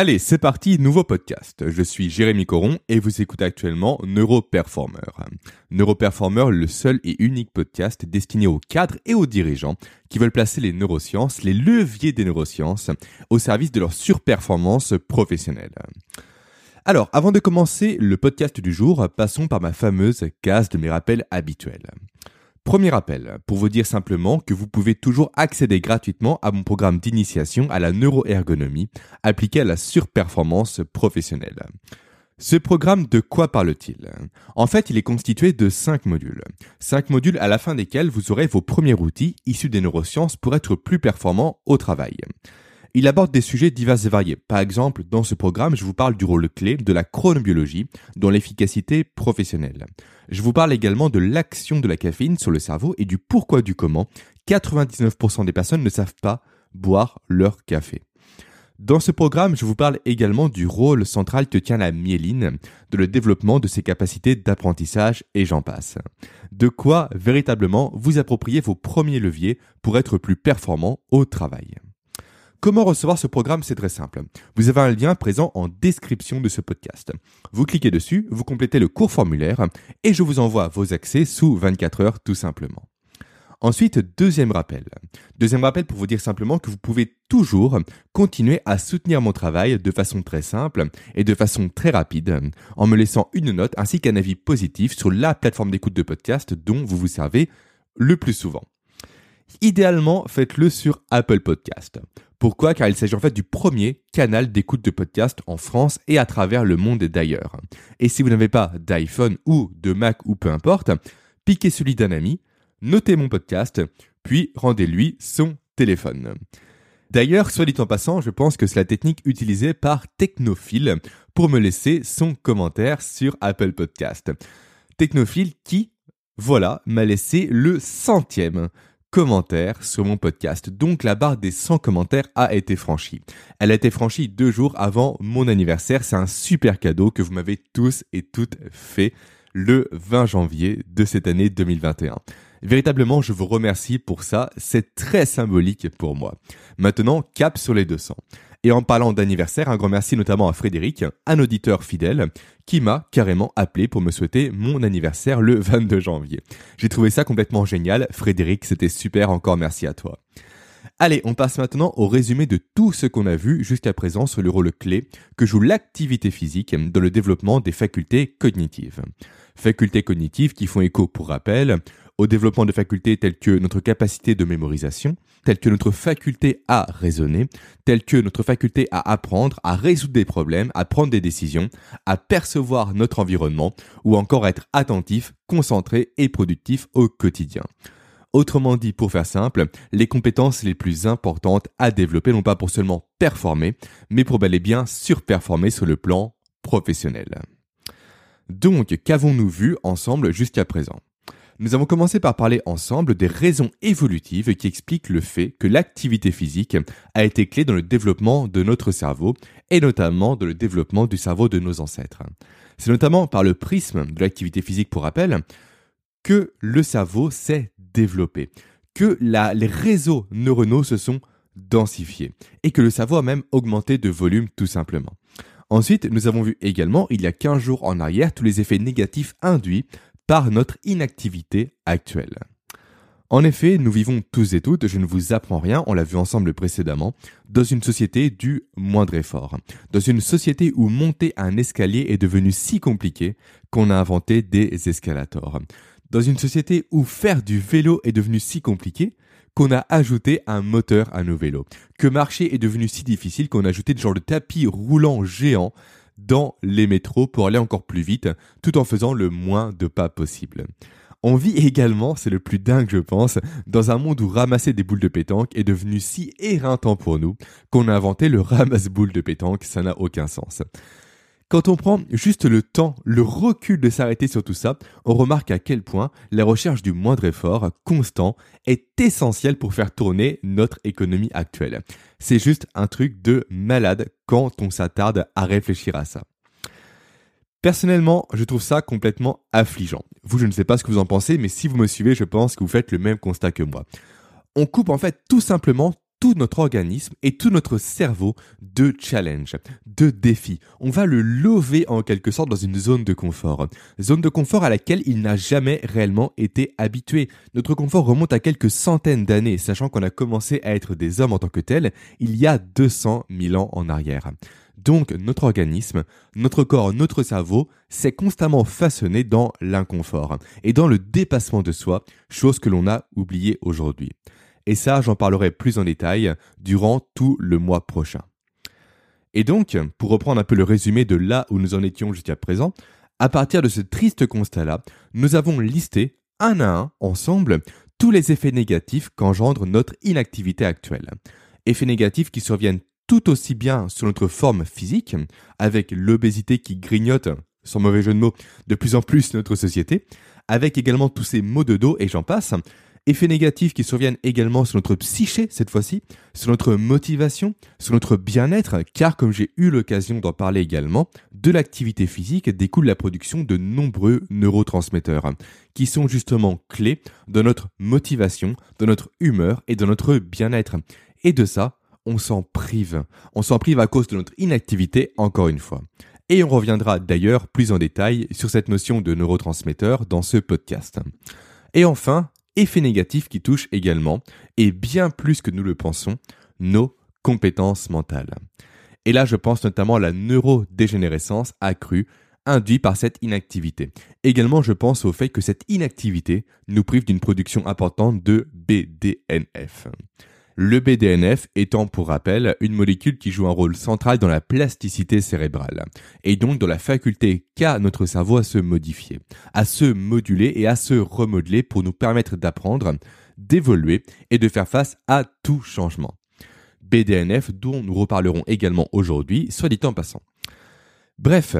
Allez, c'est parti, nouveau podcast. Je suis Jérémy Coron et vous écoutez actuellement Neuroperformer. Neuroperformer, le seul et unique podcast destiné aux cadres et aux dirigeants qui veulent placer les neurosciences, les leviers des neurosciences, au service de leur surperformance professionnelle. Alors, avant de commencer le podcast du jour, passons par ma fameuse case de mes rappels habituels. Premier rappel, pour vous dire simplement que vous pouvez toujours accéder gratuitement à mon programme d'initiation à la neuroergonomie appliqué à la surperformance professionnelle. Ce programme, de quoi parle-t-il? En fait, il est constitué de 5 modules. 5 modules à la fin desquels vous aurez vos premiers outils issus des neurosciences pour être plus performant au travail. Il aborde des sujets divers et variés. Par exemple, dans ce programme, je vous parle du rôle clé de la chronobiologie dans l'efficacité professionnelle. Je vous parle également de l'action de la caféine sur le cerveau et du pourquoi du comment 99% des personnes ne savent pas boire leur café. Dans ce programme, je vous parle également du rôle central que tient la myéline, de le développement de ses capacités d'apprentissage et j'en passe. De quoi véritablement vous approprier vos premiers leviers pour être plus performant au travail. Comment recevoir ce programme? C'est très simple. Vous avez un lien présent en description de ce podcast. Vous cliquez dessus, vous complétez le court formulaire et je vous envoie vos accès sous 24 heures tout simplement. Ensuite, deuxième rappel. Deuxième rappel pour vous dire simplement que vous pouvez toujours continuer à soutenir mon travail de façon très simple et de façon très rapide en me laissant une note ainsi qu'un avis positif sur la plateforme d'écoute de podcast dont vous vous servez le plus souvent. Idéalement, faites-le sur Apple Podcast. Pourquoi? Car il s'agit en fait du premier canal d'écoute de podcast en France et à travers le monde d'ailleurs. Et si vous n'avez pas d'iPhone ou de Mac ou peu importe, piquez celui d'un ami, notez mon podcast, puis rendez-lui son téléphone. D'ailleurs, soit dit en passant, je pense que c'est la technique utilisée par Technophile pour me laisser son commentaire sur Apple Podcast. Technophile qui, voilà, m'a laissé le centième commentaires sur mon podcast. Donc la barre des 100 commentaires a été franchie. Elle a été franchie deux jours avant mon anniversaire. C'est un super cadeau que vous m'avez tous et toutes fait le 20 janvier de cette année 2021. Véritablement, je vous remercie pour ça. C'est très symbolique pour moi. Maintenant, cap sur les 200. Et en parlant d'anniversaire, un grand merci notamment à Frédéric, un auditeur fidèle, qui m'a carrément appelé pour me souhaiter mon anniversaire le 22 janvier. J'ai trouvé ça complètement génial. Frédéric, c'était super, encore merci à toi. Allez, on passe maintenant au résumé de tout ce qu'on a vu jusqu'à présent sur le rôle clé que joue l'activité physique dans le développement des facultés cognitives. Facultés cognitives qui font écho, pour rappel, au développement de facultés telles que notre capacité de mémorisation, telles que notre faculté à raisonner, telles que notre faculté à apprendre, à résoudre des problèmes, à prendre des décisions, à percevoir notre environnement ou encore être attentif, concentré et productif au quotidien. Autrement dit, pour faire simple, les compétences les plus importantes à développer non pas pour seulement performer, mais pour bel et bien surperformer sur le plan professionnel. Donc, qu'avons-nous vu ensemble jusqu'à présent? Nous avons commencé par parler ensemble des raisons évolutives qui expliquent le fait que l'activité physique a été clé dans le développement de notre cerveau et notamment dans le développement du cerveau de nos ancêtres. C'est notamment par le prisme de l'activité physique, pour rappel, que le cerveau s'est développé, que les réseaux neuronaux se sont densifiés et que le cerveau a même augmenté de volume tout simplement. Ensuite, nous avons vu également, il y a 15 jours en arrière, tous les effets négatifs induits par notre inactivité actuelle. En effet, nous vivons tous et toutes, je ne vous apprends rien, on l'a vu ensemble précédemment, dans une société du moindre effort. Dans une société où monter un escalier est devenu si compliqué qu'on a inventé des escalators. Dans une société où faire du vélo est devenu si compliqué qu'on a ajouté un moteur à nos vélos. Que marcher est devenu si difficile qu'on a ajouté des genre de tapis roulant géant dans les métros pour aller encore plus vite, tout en faisant le moins de pas possible. On vit également, c'est le plus dingue je pense, dans un monde où ramasser des boules de pétanque est devenu si éreintant pour nous qu'on a inventé le ramasse-boules de pétanque, ça n'a aucun sens. Quand on prend juste le temps, le recul de s'arrêter sur tout ça, on remarque à quel point la recherche du moindre effort constant est essentielle pour faire tourner notre économie actuelle. C'est juste un truc de malade quand on s'attarde à réfléchir à ça. Personnellement, je trouve ça complètement affligeant. Vous, je ne sais pas ce que vous en pensez, mais si vous me suivez, je pense que vous faites le même constat que moi. On coupe en fait tout simplement tout notre organisme et tout notre cerveau de challenge, de défi. On va le lever en quelque sorte dans une zone de confort. Zone de confort à laquelle il n'a jamais réellement été habitué. Notre confort remonte à quelques centaines d'années, sachant qu'on a commencé à être des hommes en tant que tels il y a 200 000 ans en arrière. Donc notre organisme, notre corps, notre cerveau s'est constamment façonné dans l'inconfort et dans le dépassement de soi, chose que l'on a oubliée aujourd'hui. Et ça, j'en parlerai plus en détail durant tout le mois prochain. Et donc, pour reprendre un peu le résumé de là où nous en étions jusqu'à présent, à partir de ce triste constat-là, nous avons listé un à un, ensemble, tous les effets négatifs qu'engendre notre inactivité actuelle. Effets négatifs qui surviennent tout aussi bien sur notre forme physique, avec l'obésité qui grignote, sans mauvais jeu de mots, de plus en plus notre société, avec également tous ces maux de dos et j'en passe, effets négatifs qui surviennent également sur notre psyché cette fois-ci, sur notre motivation, sur notre bien-être, car comme j'ai eu l'occasion d'en parler également, de l'activité physique découle la production de nombreux neurotransmetteurs, qui sont justement clés dans notre motivation, dans notre humeur et dans notre bien-être. Et de ça, on s'en prive. On s'en prive à cause de notre inactivité, encore une fois. Et on reviendra d'ailleurs plus en détail sur cette notion de neurotransmetteur dans ce podcast. Et enfin, effet négatif qui touche également, et bien plus que nous le pensons, nos compétences mentales. Et là, je pense notamment à la neurodégénérescence accrue induite par cette inactivité. Également, je pense au fait que cette inactivité nous prive d'une production importante de BDNF. Le BDNF étant pour rappel une molécule qui joue un rôle central dans la plasticité cérébrale et donc dans la faculté qu'a notre cerveau à se modifier, à se moduler et à se remodeler pour nous permettre d'apprendre, d'évoluer et de faire face à tout changement. BDNF dont nous reparlerons également aujourd'hui, soit dit en passant. Bref,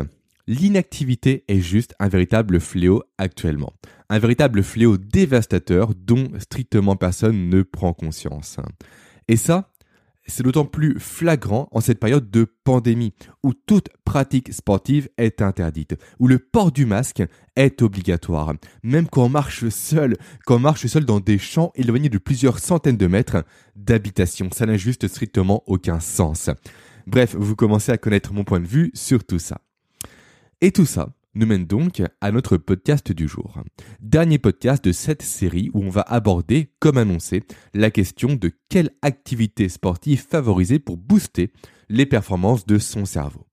L'inactivité est juste un véritable fléau actuellement. Un véritable fléau dévastateur dont strictement personne ne prend conscience. Et ça, c'est d'autant plus flagrant en cette période de pandémie où toute pratique sportive est interdite, où le port du masque est obligatoire, même quand on marche seul, quand on marche seul dans des champs éloignés de plusieurs centaines de mètres d'habitation. Ça n'a juste strictement aucun sens. Bref, vous commencez à connaître mon point de vue sur tout ça. Et tout ça nous mène donc à notre podcast du jour. Dernier podcast de cette série où on va aborder, comme annoncé, la question de quelle activité sportive favoriser pour booster les performances de son cerveau.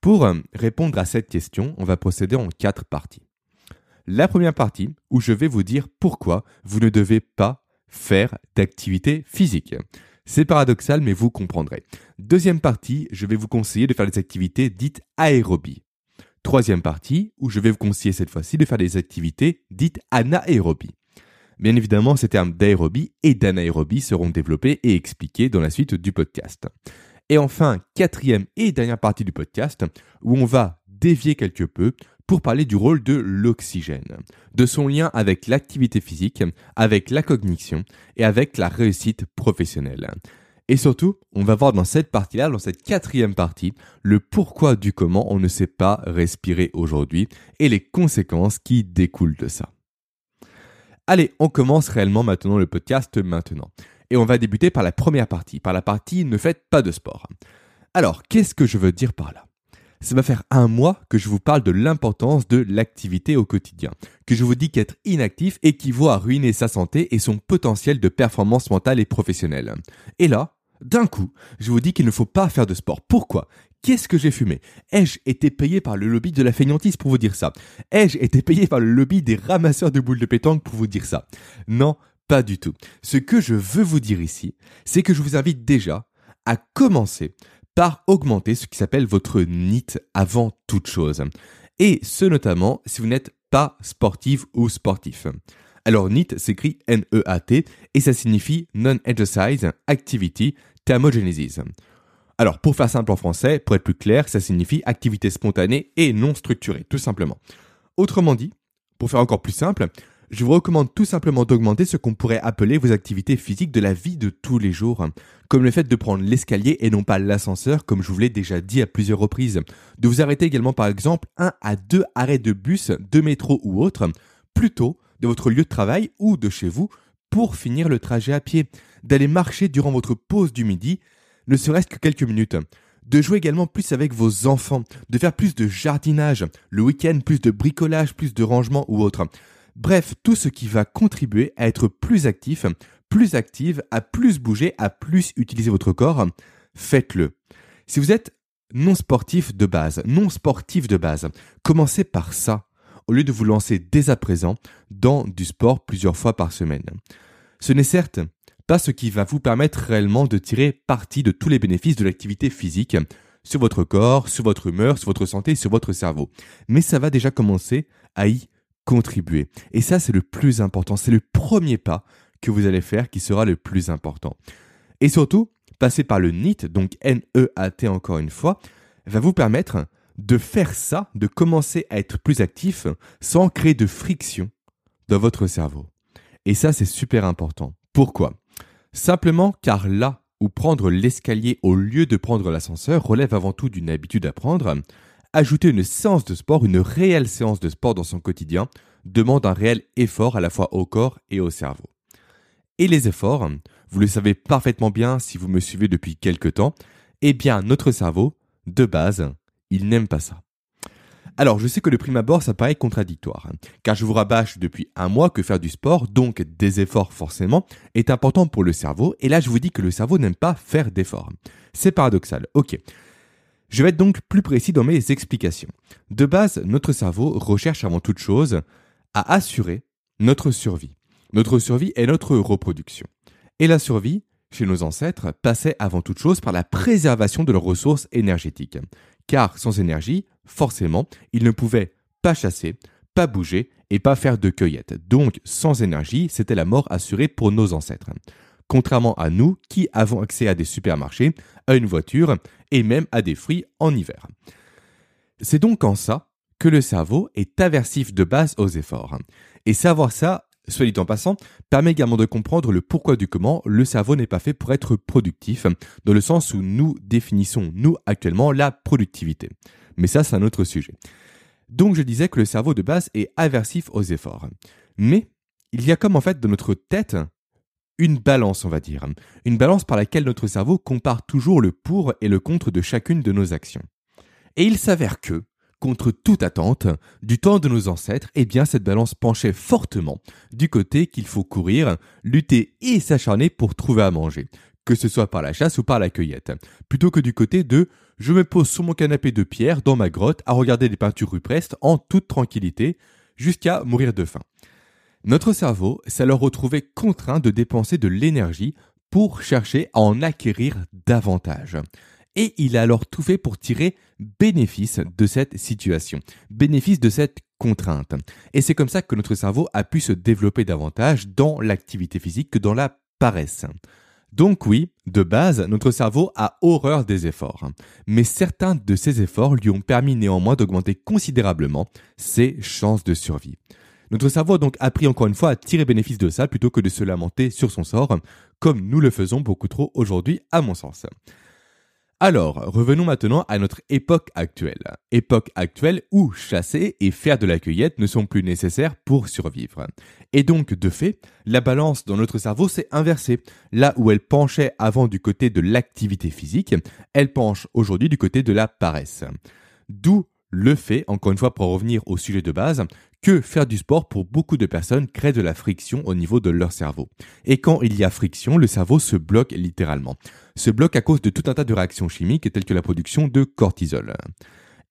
Pour répondre à cette question, on va procéder en quatre parties. La première partie, où je vais vous dire pourquoi vous ne devez pas faire d'activité physique. C'est paradoxal, mais vous comprendrez. Deuxième partie, je vais vous conseiller de faire des activités dites aérobies. Troisième partie, où je vais vous conseiller cette fois-ci de faire des activités dites anaérobie. Bien évidemment, ces termes d'aérobie et d'anaérobie seront développés et expliqués dans la suite du podcast. Et enfin, quatrième et dernière partie du podcast, où on va dévier quelque peu pour parler du rôle de l'oxygène, de son lien avec l'activité physique, avec la cognition et avec la réussite professionnelle. Et surtout, on va voir dans cette partie-là, dans cette quatrième partie, le pourquoi du comment on ne sait pas respirer aujourd'hui et les conséquences qui découlent de ça. Allez, on commence réellement maintenant le podcast maintenant. Et on va débuter par la première partie, par la partie ne faites pas de sport. Alors, qu'est-ce que je veux dire par là? Ça va faire un mois que je vous parle de l'importance de l'activité au quotidien, que je vous dis qu'être inactif équivaut à ruiner sa santé et son potentiel de performance mentale et professionnelle. Et là, d'un coup, je vous dis qu'il ne faut pas faire de sport. Pourquoi? Qu'est-ce que j'ai fumé? Ai-je été payé par le lobby de la feignantise pour vous dire ça? Ai-je été payé par le lobby des ramasseurs de boules de pétanque pour vous dire ça? Non, pas du tout. Ce que je veux vous dire ici, c'est que je vous invite déjà à commencer par augmenter ce qui s'appelle votre NIT avant toute chose. Et ce notamment si vous n'êtes pas sportif ou sportif. Alors NEAT s'écrit N-E-A-T et ça signifie Non-Exercise Activity Thermogenesis. Alors pour faire simple en français, pour être plus clair, ça signifie activité spontanée et non structurée, tout simplement. Autrement dit, pour faire encore plus simple, je vous recommande tout simplement d'augmenter ce qu'on pourrait appeler vos activités physiques de la vie de tous les jours, comme le fait de prendre l'escalier et non pas l'ascenseur, comme je vous l'ai déjà dit à plusieurs reprises, de vous arrêter également par exemple un à deux arrêts de bus, de métro ou autre, plutôt de votre lieu de travail ou de chez vous pour finir le trajet à pied, d'aller marcher durant votre pause du midi, ne serait-ce que quelques minutes, de jouer également plus avec vos enfants, de faire plus de jardinage, le week-end plus de bricolage, plus de rangement ou autre. Bref, tout ce qui va contribuer à être plus actif, plus active, à plus bouger, à plus utiliser votre corps, faites-le. Si vous êtes non sportif de base, non sportif de base, commencez par ça, au lieu de vous lancer dès à présent dans du sport plusieurs fois par semaine. Ce n'est certes pas ce qui va vous permettre réellement de tirer parti de tous les bénéfices de l'activité physique sur votre corps, sur votre humeur, sur votre santé, sur votre cerveau. Mais ça va déjà commencer à y contribuer. Et ça, c'est le plus important. C'est le premier pas que vous allez faire qui sera le plus important. Et surtout, passer par le NEAT, donc N-E-A-T encore une fois, va vous permettre de faire ça, de commencer à être plus actif sans créer de friction dans votre cerveau. Et ça, c'est super important. Pourquoi? Simplement car là où prendre l'escalier au lieu de prendre l'ascenseur relève avant tout d'une habitude à prendre, ajouter une séance de sport, une réelle séance de sport dans son quotidien, demande un réel effort à la fois au corps et au cerveau. Et les efforts, vous le savez parfaitement bien si vous me suivez depuis quelque temps, eh bien notre cerveau, de base, il n'aime pas ça. Alors, je sais que de prime abord, ça paraît contradictoire, hein, car je vous rabâche depuis un mois que faire du sport, donc des efforts forcément, est important pour le cerveau, et là je vous dis que le cerveau n'aime pas faire d'efforts. C'est paradoxal, ok. Je vais être donc plus précis dans mes explications. De base, notre cerveau recherche avant toute chose à assurer notre survie. Notre survie est notre reproduction. Et la survie, chez nos ancêtres, passait avant toute chose par la préservation de leurs ressources énergétiques. Car sans énergie, forcément, ils ne pouvaient pas chasser, pas bouger et pas faire de cueillette. Donc, sans énergie, c'était la mort assurée pour nos ancêtres. Contrairement à nous qui avons accès à des supermarchés, à une voiture et même à des fruits en hiver. C'est donc en ça que le cerveau est aversif de base aux efforts. Et savoir ça, soit dit en passant, permet également de comprendre le pourquoi du comment le cerveau n'est pas fait pour être productif, dans le sens où nous définissons, nous, actuellement, la productivité. Mais ça, c'est un autre sujet. Donc je disais que le cerveau de base est aversif aux efforts. Mais il y a comme en fait dans notre tête une balance, on va dire. Une balance par laquelle notre cerveau compare toujours le pour et le contre de chacune de nos actions. Et il s'avère que, contre toute attente, du temps de nos ancêtres, eh bien cette balance penchait fortement du côté qu'il faut courir, lutter et s'acharner pour trouver à manger, que ce soit par la chasse ou par la cueillette, plutôt que du côté de je me pose sur mon canapé de pierre dans ma grotte à regarder des peintures ruprestes en toute tranquillité jusqu'à mourir de faim. Notre cerveau s'est alors retrouvé contraint de dépenser de l'énergie pour chercher à en acquérir davantage et il a alors tout fait pour tirer bénéfice de cette situation, bénéfice de cette contrainte. Et c'est comme ça que notre cerveau a pu se développer davantage dans l'activité physique que dans la paresse. Donc oui, de base, notre cerveau a horreur des efforts. Mais certains de ces efforts lui ont permis néanmoins d'augmenter considérablement ses chances de survie. Notre cerveau a donc appris encore une fois à tirer bénéfice de ça plutôt que de se lamenter sur son sort, comme nous le faisons beaucoup trop aujourd'hui à mon sens. Alors, revenons maintenant à notre époque actuelle. Époque actuelle où chasser et faire de la cueillette ne sont plus nécessaires pour survivre. Et donc, de fait, la balance dans notre cerveau s'est inversée. Là où elle penchait avant du côté de l'activité physique, elle penche aujourd'hui du côté de la paresse. D'où le fait, encore une fois pour revenir au sujet de base, que faire du sport pour beaucoup de personnes crée de la friction au niveau de leur cerveau. Et quand il y a friction, le cerveau se bloque littéralement. Se bloque à cause de tout un tas de réactions chimiques telles que la production de cortisol.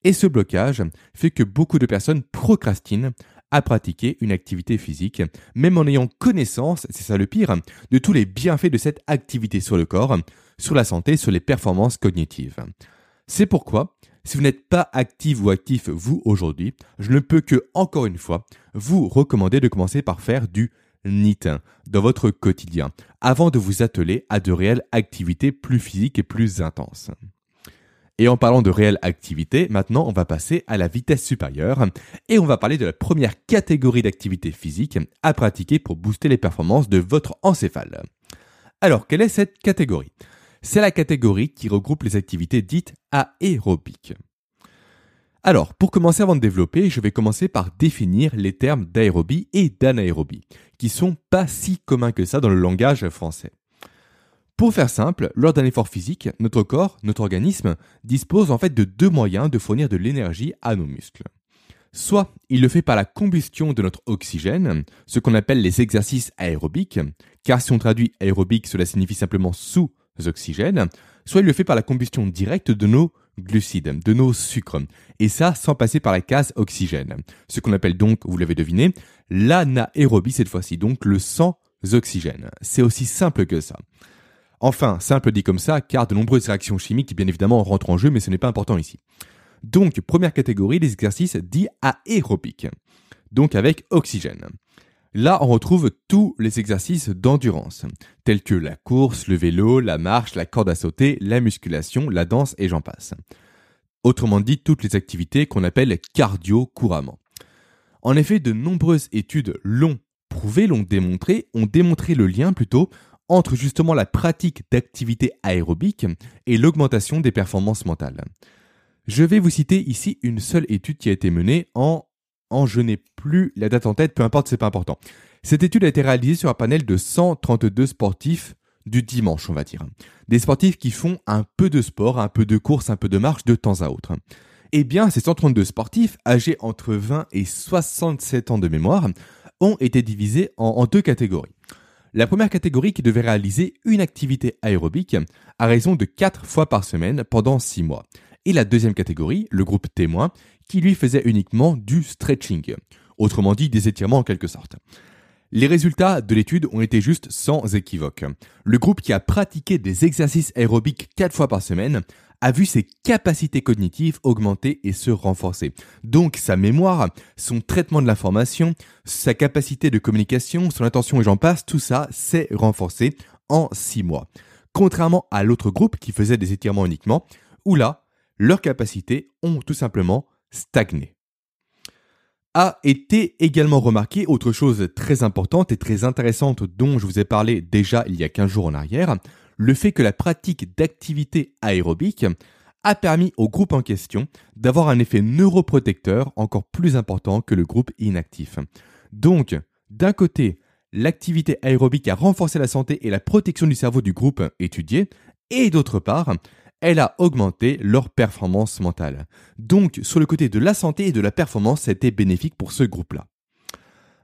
Et ce blocage fait que beaucoup de personnes procrastinent à pratiquer une activité physique, même en ayant connaissance, c'est ça le pire, de tous les bienfaits de cette activité sur le corps, sur la santé, sur les performances cognitives. C'est pourquoi si vous n'êtes pas actif ou actif vous aujourd'hui, je ne peux que, encore une fois, vous recommander de commencer par faire du NIT dans votre quotidien, avant de vous atteler à de réelles activités plus physiques et plus intenses. Et en parlant de réelle activité, maintenant on va passer à la vitesse supérieure et on va parler de la première catégorie d'activité physique à pratiquer pour booster les performances de votre encéphale. Alors, quelle est cette catégorie? C'est la catégorie qui regroupe les activités dites aérobiques. Alors, pour commencer avant de développer, je vais commencer par définir les termes d'aérobie et d'anaérobie, qui sont pas si communs que ça dans le langage français. Pour faire simple, lors d'un effort physique, notre corps, notre organisme, dispose en fait de deux moyens de fournir de l'énergie à nos muscles. Soit il le fait par la combustion de notre oxygène, ce qu'on appelle les exercices aérobiques, car si on traduit aérobique, cela signifie simplement sous oxygène, soit il le fait par la combustion directe de nos glucides, de nos sucres, et ça sans passer par la case oxygène, ce qu'on appelle donc, vous l'avez deviné, l'anaérobie cette fois-ci, donc le sans oxygène. C'est aussi simple que ça. Enfin, simple dit comme ça, car de nombreuses réactions chimiques, bien évidemment, rentrent en jeu, mais ce n'est pas important ici. Donc, première catégorie, les exercices dits aérobiques, donc avec oxygène. Là, on retrouve tous les exercices d'endurance, tels que la course, le vélo, la marche, la corde à sauter, la musculation, la danse et j'en passe. Autrement dit, toutes les activités qu'on appelle cardio couramment. En effet, de nombreuses études l'ont prouvé, l'ont démontré, ont démontré le lien plutôt entre justement la pratique d'activités aérobiques et l'augmentation des performances mentales. Je vais vous citer ici une seule étude qui a été menée en, en je n'ai plus la date en tête, peu importe, c'est pas important. Cette étude a été réalisée sur un panel de 132 sportifs du dimanche, on va dire. Des sportifs qui font un peu de sport, un peu de course, un peu de marche de temps à autre. Eh bien, ces 132 sportifs, âgés entre 20 et 67 ans de mémoire, ont été divisés en, en deux catégories. La première catégorie qui devait réaliser une activité aérobique à raison de 4 fois par semaine pendant 6 mois et la deuxième catégorie, le groupe témoin, qui lui faisait uniquement du stretching, autrement dit des étirements en quelque sorte. Les résultats de l'étude ont été juste sans équivoque. Le groupe qui a pratiqué des exercices aérobiques 4 fois par semaine a vu ses capacités cognitives augmenter et se renforcer. Donc sa mémoire, son traitement de l'information, sa capacité de communication, son attention et j'en passe, tout ça s'est renforcé en 6 mois. Contrairement à l'autre groupe qui faisait des étirements uniquement, où là, leurs capacités ont tout simplement stagné. A été également remarqué autre chose très importante et très intéressante dont je vous ai parlé déjà il y a 15 jours en arrière, le fait que la pratique d'activité aérobique a permis au groupe en question d'avoir un effet neuroprotecteur encore plus important que le groupe inactif. Donc, d'un côté, l'activité aérobique a renforcé la santé et la protection du cerveau du groupe étudié, et d'autre part, elle a augmenté leur performance mentale. Donc, sur le côté de la santé et de la performance, c'était bénéfique pour ce groupe-là.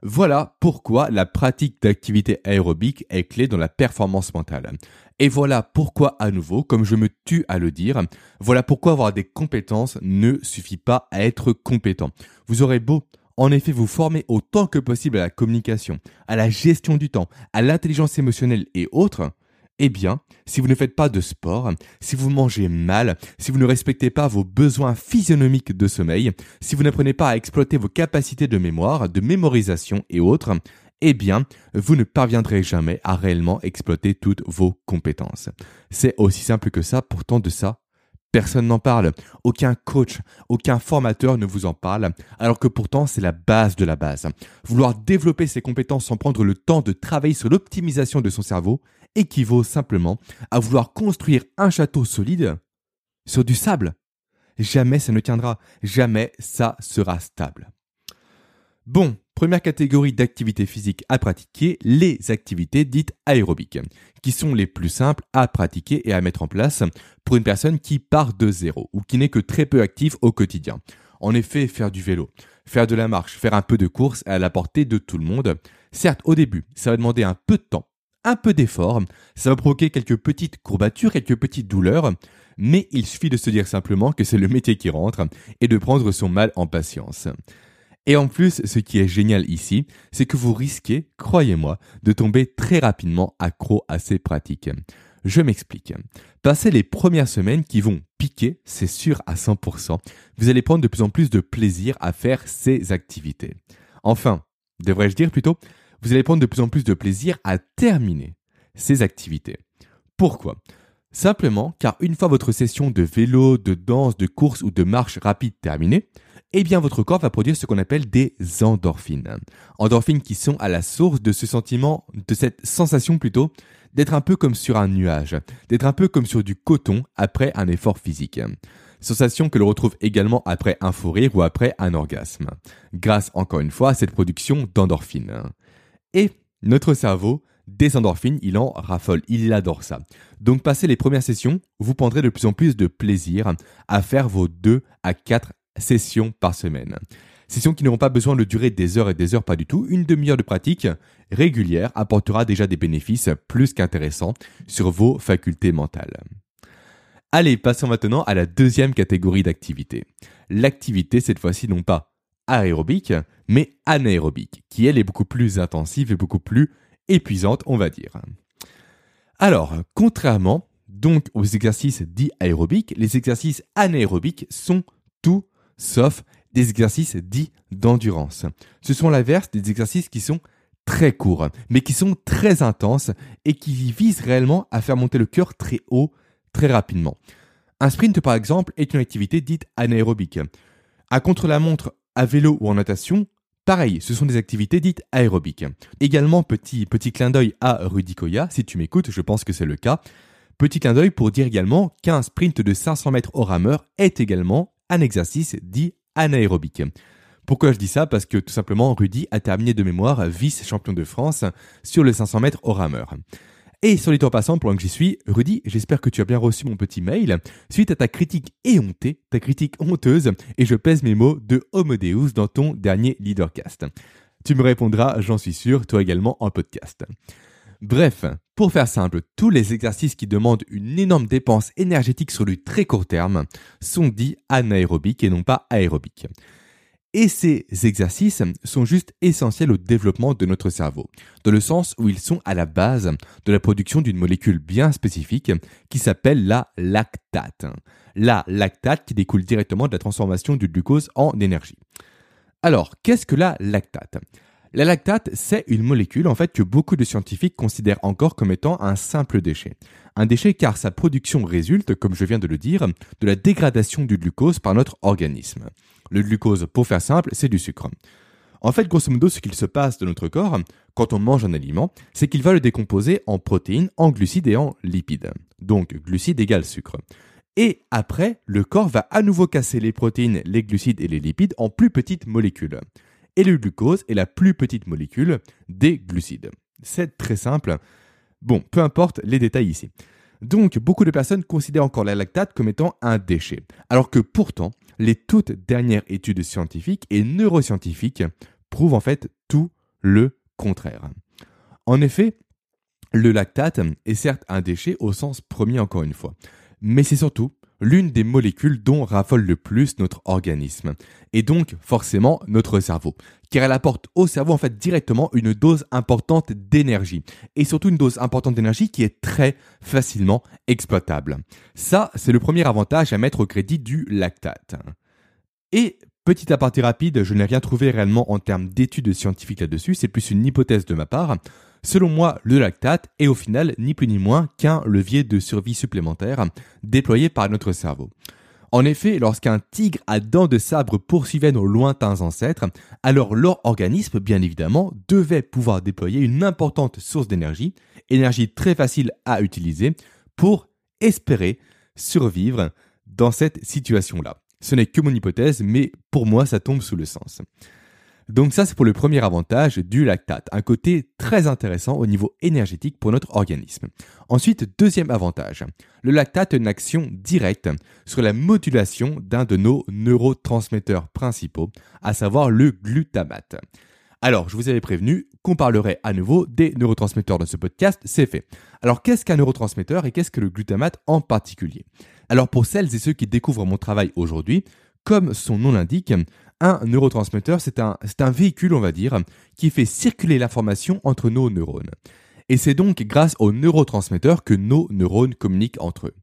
Voilà pourquoi la pratique d'activité aérobique est clé dans la performance mentale. Et voilà pourquoi, à nouveau, comme je me tue à le dire, voilà pourquoi avoir des compétences ne suffit pas à être compétent. Vous aurez beau en effet vous former autant que possible à la communication, à la gestion du temps, à l'intelligence émotionnelle et autres, eh bien, si vous ne faites pas de sport, si vous mangez mal, si vous ne respectez pas vos besoins physionomiques de sommeil, si vous n'apprenez pas à exploiter vos capacités de mémoire, de mémorisation et autres, eh bien, vous ne parviendrez jamais à réellement exploiter toutes vos compétences. C'est aussi simple que ça, pourtant de ça, personne n'en parle. Aucun coach, aucun formateur ne vous en parle, alors que pourtant c'est la base de la base. Vouloir développer ses compétences sans prendre le temps de travailler sur l'optimisation de son cerveau, équivaut simplement à vouloir construire un château solide sur du sable. Jamais ça ne tiendra, jamais ça sera stable. Bon, première catégorie d'activités physiques à pratiquer, les activités dites aérobiques, qui sont les plus simples à pratiquer et à mettre en place pour une personne qui part de zéro ou qui n'est que très peu active au quotidien. En effet, faire du vélo, faire de la marche, faire un peu de course à la portée de tout le monde. Certes, au début, ça va demander un peu de temps, un peu d'effort, ça va provoquer quelques petites courbatures, quelques petites douleurs, mais il suffit de se dire simplement que c'est le métier qui rentre et de prendre son mal en patience. Et en plus, ce qui est génial ici, c'est que vous risquez, croyez-moi, de tomber très rapidement accro à ces pratiques. Je m'explique. Passez les premières semaines qui vont piquer, c'est sûr à 100%, vous allez prendre de plus en plus de plaisir à faire ces activités. Enfin, devrais-je dire plutôt, vous allez prendre de plus en plus de plaisir à terminer ces activités. Pourquoi? Simplement car une fois votre session de vélo, de danse, de course ou de marche rapide terminée, eh bien votre corps va produire ce qu'on appelle des endorphines. Endorphines qui sont à la source de ce sentiment, de cette sensation plutôt, d'être un peu comme sur un nuage, d'être un peu comme sur du coton après un effort physique. Sensation que l'on retrouve également après un fou rire ou après un orgasme, grâce encore une fois à cette production d'endorphines. Et notre cerveau des endorphines, il en raffole, il adore ça. Donc passez les premières sessions, vous prendrez de plus en plus de plaisir à faire vos 2 à 4 sessions par semaine. Sessions qui n'auront pas besoin de durer des heures et des heures, pas du tout. Une demi-heure de pratique régulière apportera déjà des bénéfices plus qu'intéressants sur vos facultés mentales. Allez, passons maintenant à la deuxième catégorie d'activité. L'activité, cette fois-ci, non pas aérobique, mais anaérobique, qui elle est beaucoup plus intensive et beaucoup plus épuisante, on va dire. Alors, contrairement donc aux exercices dits aérobiques, les exercices anaérobiques sont tout sauf des exercices dits d'endurance. Ce sont l'inverse des exercices qui sont très courts, mais qui sont très intenses et qui visent réellement à faire monter le cœur très haut, très rapidement. Un sprint, par exemple, est une activité dite anaérobique. Un contre-la-montre à vélo ou en natation, pareil, ce sont des activités dites aérobiques. Également, petit, petit clin d'œil à Rudy Koya, si tu m'écoutes, je pense que c'est le cas. Petit clin d'œil pour dire également qu'un sprint de 500 mètres au rameur est également un exercice dit anaérobique. Pourquoi je dis ça? Parce que tout simplement, Rudy a terminé de mémoire vice-champion de France sur le 500 mètres au rameur. Et sur les temps passants, pendant que j'y suis, Rudy, j'espère que tu as bien reçu mon petit mail suite à ta critique éhontée, ta critique honteuse, et je pèse mes mots de Homodeus dans ton dernier Leadercast. Tu me répondras, j'en suis sûr, toi également en podcast. Bref, pour faire simple, tous les exercices qui demandent une énorme dépense énergétique sur le très court terme sont dits anaérobiques et non pas aérobiques. Et ces exercices sont juste essentiels au développement de notre cerveau, dans le sens où ils sont à la base de la production d'une molécule bien spécifique qui s'appelle la lactate. La lactate qui découle directement de la transformation du glucose en énergie. Alors, qu'est-ce que la lactate? La lactate, c'est une molécule en fait que beaucoup de scientifiques considèrent encore comme étant un simple déchet. Un déchet car sa production résulte, comme je viens de le dire, de la dégradation du glucose par notre organisme. Le glucose, pour faire simple, c'est du sucre. En fait, grosso modo, ce qu'il se passe de notre corps quand on mange un aliment, c'est qu'il va le décomposer en protéines, en glucides et en lipides. Donc, glucides égale sucre. Et après, le corps va à nouveau casser les protéines, les glucides et les lipides en plus petites molécules et le glucose est la plus petite molécule des glucides. C'est très simple. Bon, peu importe les détails ici. Donc, beaucoup de personnes considèrent encore la lactate comme étant un déchet, alors que pourtant, les toutes dernières études scientifiques et neuroscientifiques prouvent en fait tout le contraire. En effet, le lactate est certes un déchet au sens premier encore une fois, mais c'est surtout l'une des molécules dont raffole le plus notre organisme, et donc forcément notre cerveau, car elle apporte au cerveau en fait directement une dose importante d'énergie, et surtout une dose importante d'énergie qui est très facilement exploitable. Ça, c'est le premier avantage à mettre au crédit du lactate. Et Petit aparté rapide, je n'ai rien trouvé réellement en termes d'études scientifiques là-dessus, c'est plus une hypothèse de ma part. Selon moi, le lactate est au final ni plus ni moins qu'un levier de survie supplémentaire déployé par notre cerveau. En effet, lorsqu'un tigre à dents de sabre poursuivait nos lointains ancêtres, alors leur organisme, bien évidemment, devait pouvoir déployer une importante source d'énergie, énergie très facile à utiliser, pour espérer survivre dans cette situation-là. Ce n'est que mon hypothèse, mais pour moi, ça tombe sous le sens. Donc ça, c'est pour le premier avantage du lactate, un côté très intéressant au niveau énergétique pour notre organisme. Ensuite, deuxième avantage, le lactate a une action directe sur la modulation d'un de nos neurotransmetteurs principaux, à savoir le glutamate. Alors, je vous avais prévenu qu'on parlerait à nouveau des neurotransmetteurs dans ce podcast, c'est fait. Alors, qu'est-ce qu'un neurotransmetteur et qu'est-ce que le glutamate en particulier? Alors, pour celles et ceux qui découvrent mon travail aujourd'hui, comme son nom l'indique, un neurotransmetteur, c'est un, véhicule, on va dire, qui fait circuler l'information entre nos neurones. Et c'est donc grâce aux neurotransmetteurs que nos neurones communiquent entre eux.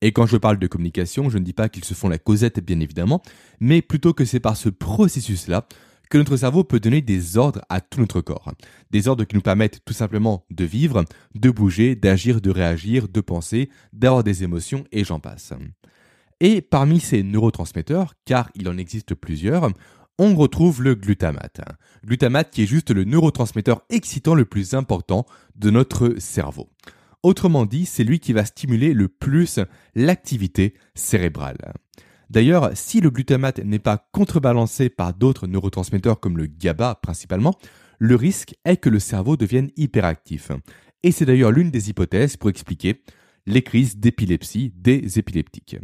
Et quand je parle de communication, je ne dis pas qu'ils se font la causette, bien évidemment, mais plutôt que c'est par ce processus-là que notre cerveau peut donner des ordres à tout notre corps. Des ordres qui nous permettent tout simplement de vivre, de bouger, d'agir, de réagir, de penser, d'avoir des émotions, et j'en passe. Et parmi ces neurotransmetteurs, car il en existe plusieurs, on retrouve le glutamate. Glutamate qui est juste le neurotransmetteur excitant le plus important de notre cerveau. Autrement dit, c'est lui qui va stimuler le plus l'activité cérébrale. D'ailleurs, si le glutamate n'est pas contrebalancé par d'autres neurotransmetteurs comme le GABA principalement, le risque est que le cerveau devienne hyperactif. Et c'est d'ailleurs l'une des hypothèses pour expliquer les crises d'épilepsie des épileptiques.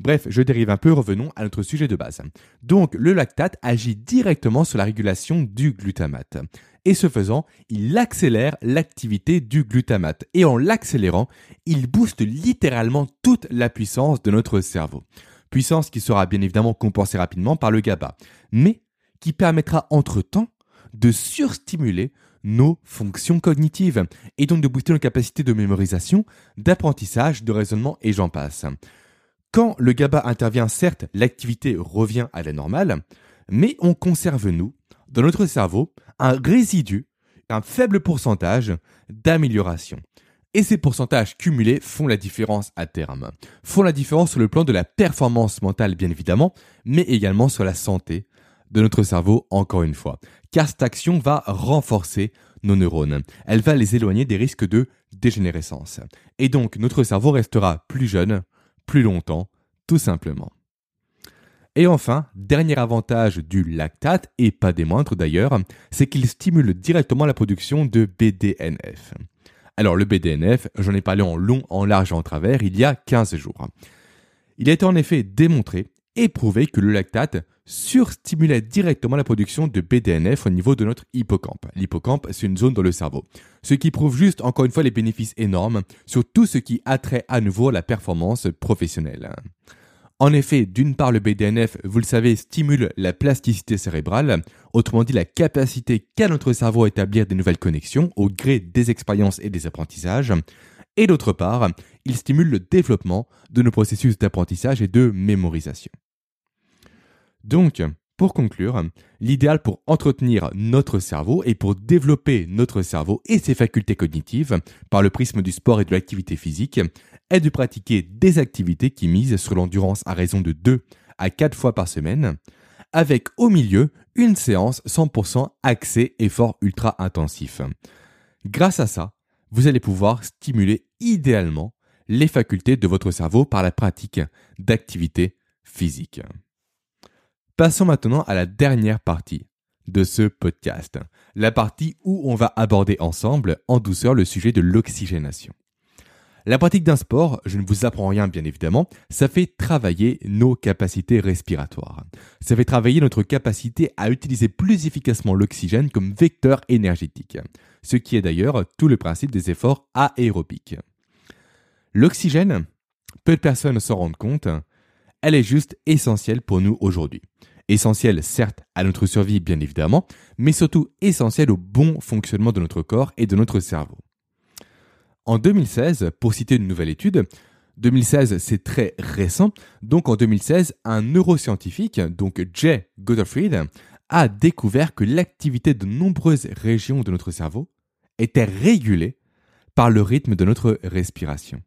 Bref, je dérive un peu, revenons à notre sujet de base. Donc, le lactate agit directement sur la régulation du glutamate. Et ce faisant, il accélère l'activité du glutamate. Et en l'accélérant, il booste littéralement toute la puissance de notre cerveau. Puissance qui sera bien évidemment compensée rapidement par le GABA, mais qui permettra entre-temps de surstimuler nos fonctions cognitives et donc de booster nos capacités de mémorisation, d'apprentissage, de raisonnement et j'en passe. Quand le GABA intervient, certes, l'activité revient à la normale, mais on conserve, nous, dans notre cerveau, un résidu, un faible pourcentage d'amélioration. Et ces pourcentages cumulés font la différence à terme. Font la différence sur le plan de la performance mentale, bien évidemment, mais également sur la santé de notre cerveau, encore une fois. Car cette action va renforcer nos neurones. Elle va les éloigner des risques de dégénérescence. Et donc, notre cerveau restera plus jeune, plus longtemps, tout simplement. Et enfin, dernier avantage du lactate, et pas des moindres d'ailleurs, c'est qu'il stimule directement la production de BDNF. Alors le BDNF, j'en ai parlé en long, en large et en travers il y a 15 jours. Il a été en effet démontré et prouvé que le lactate surstimulait directement la production de BDNF au niveau de notre hippocampe. L'hippocampe, c'est une zone dans le cerveau. Ce qui prouve juste encore une fois les bénéfices énormes sur tout ce qui attrait à nouveau la performance professionnelle. En effet, d'une part, le BDNF, vous le savez, stimule la plasticité cérébrale, autrement dit la capacité qu'a notre cerveau à établir des nouvelles connexions au gré des expériences et des apprentissages. Et d'autre part, il stimule le développement de nos processus d'apprentissage et de mémorisation. Donc, pour conclure, l'idéal pour entretenir notre cerveau et pour développer notre cerveau et ses facultés cognitives par le prisme du sport et de l'activité physique est de pratiquer des activités qui misent sur l'endurance à raison de 2 à 4 fois par semaine, avec au milieu une séance 100% axée effort ultra intensif. Grâce à ça, vous allez pouvoir stimuler idéalement les facultés de votre cerveau par la pratique d'activités physiques. Passons maintenant à la dernière partie de ce podcast, la partie où on va aborder ensemble en douceur le sujet de l'oxygénation. La pratique d'un sport, je ne vous apprends rien bien évidemment, ça fait travailler nos capacités respiratoires. Ça fait travailler notre capacité à utiliser plus efficacement l'oxygène comme vecteur énergétique, ce qui est d'ailleurs tout le principe des efforts aérobiques. L'oxygène, peu de personnes s'en rendent compte, elle est juste essentielle pour nous aujourd'hui. Essentielle certes à notre survie bien évidemment, mais surtout essentielle au bon fonctionnement de notre corps et de notre cerveau. En 2016, pour citer une nouvelle étude, 2016 c'est très récent, donc en 2016, un neuroscientifique, donc Jay Godofried, a découvert que l'activité de nombreuses régions de notre cerveau était régulée par le rythme de notre respiration.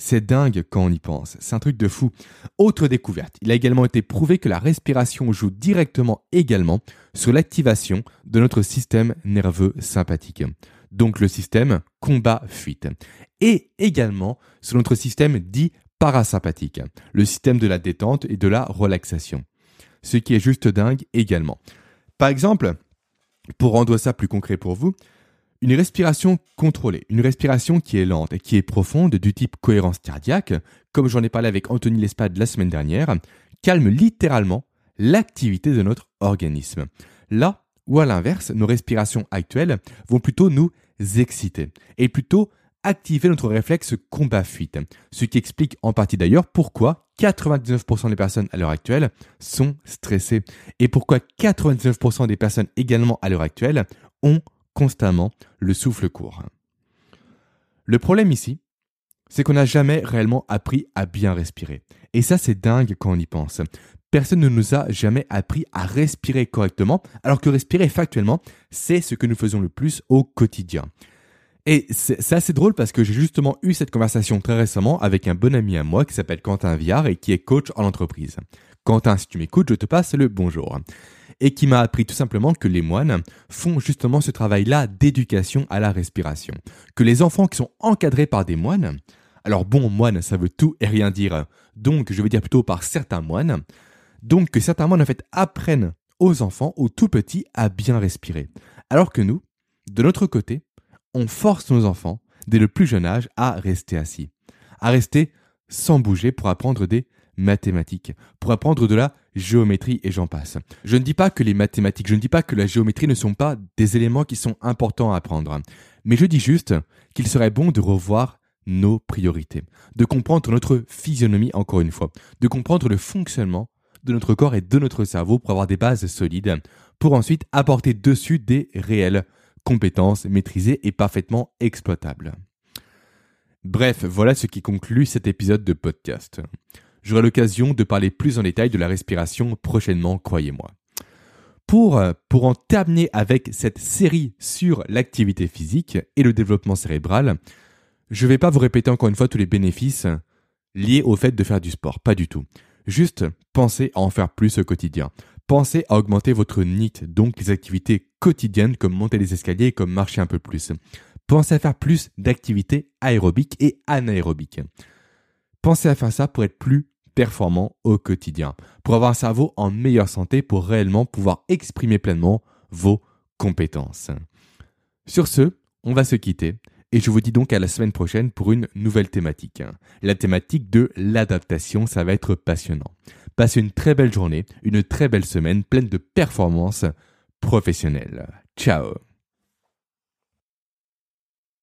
C'est dingue quand on y pense, c'est un truc de fou. Autre découverte, il a également été prouvé que la respiration joue directement également sur l'activation de notre système nerveux sympathique, donc le système combat-fuite, et également sur notre système dit parasympathique, le système de la détente et de la relaxation. Ce qui est juste dingue également. Par exemple, pour rendre ça plus concret pour vous, une respiration contrôlée, une respiration qui est lente et qui est profonde du type cohérence cardiaque, comme j'en ai parlé avec Anthony Lespade la semaine dernière, calme littéralement l'activité de notre organisme. Là où à l'inverse, nos respirations actuelles vont plutôt nous exciter et plutôt activer notre réflexe combat-fuite. Ce qui explique en partie d'ailleurs pourquoi 99% des personnes à l'heure actuelle sont stressées et pourquoi 99% des personnes également à l'heure actuelle ont constamment le souffle court. Le problème ici, c'est qu'on n'a jamais réellement appris à bien respirer. Et ça, c'est dingue quand on y pense. Personne ne nous a jamais appris à respirer correctement, alors que respirer factuellement, c'est ce que nous faisons le plus au quotidien. Et c'est assez drôle parce que j'ai justement eu cette conversation très récemment avec un bon ami à moi qui s'appelle Quentin Viard et qui est coach en entreprise. Quentin, si tu m'écoutes, je te passe le bonjour et qui m'a appris tout simplement que les moines font justement ce travail-là d'éducation à la respiration. Que les enfants qui sont encadrés par des moines Alors bon moine, ça veut tout et rien dire. Donc je veux dire plutôt par certains moines. Donc que certains moines en fait apprennent aux enfants, aux tout petits, à bien respirer. Alors que nous, de notre côté, on force nos enfants, dès le plus jeune âge, à rester assis. À rester sans bouger pour apprendre des mathématiques, pour apprendre de la géométrie et j'en passe. Je ne dis pas que les mathématiques, je ne dis pas que la géométrie ne sont pas des éléments qui sont importants à apprendre, mais je dis juste qu'il serait bon de revoir nos priorités, de comprendre notre physionomie encore une fois, de comprendre le fonctionnement de notre corps et de notre cerveau pour avoir des bases solides, pour ensuite apporter dessus des réelles compétences maîtrisées et parfaitement exploitables. Bref, voilà ce qui conclut cet épisode de podcast. J'aurai l'occasion de parler plus en détail de la respiration prochainement, croyez-moi. Pour, pour en terminer avec cette série sur l'activité physique et le développement cérébral, je ne vais pas vous répéter encore une fois tous les bénéfices liés au fait de faire du sport, pas du tout. Juste pensez à en faire plus au quotidien. Pensez à augmenter votre NIT, donc les activités quotidiennes comme monter les escaliers, comme marcher un peu plus. Pensez à faire plus d'activités aérobiques et anaérobiques. Pensez à faire ça pour être plus performant au quotidien, pour avoir un cerveau en meilleure santé, pour réellement pouvoir exprimer pleinement vos compétences. Sur ce, on va se quitter et je vous dis donc à la semaine prochaine pour une nouvelle thématique. La thématique de l'adaptation, ça va être passionnant. Passez une très belle journée, une très belle semaine pleine de performances professionnelles. Ciao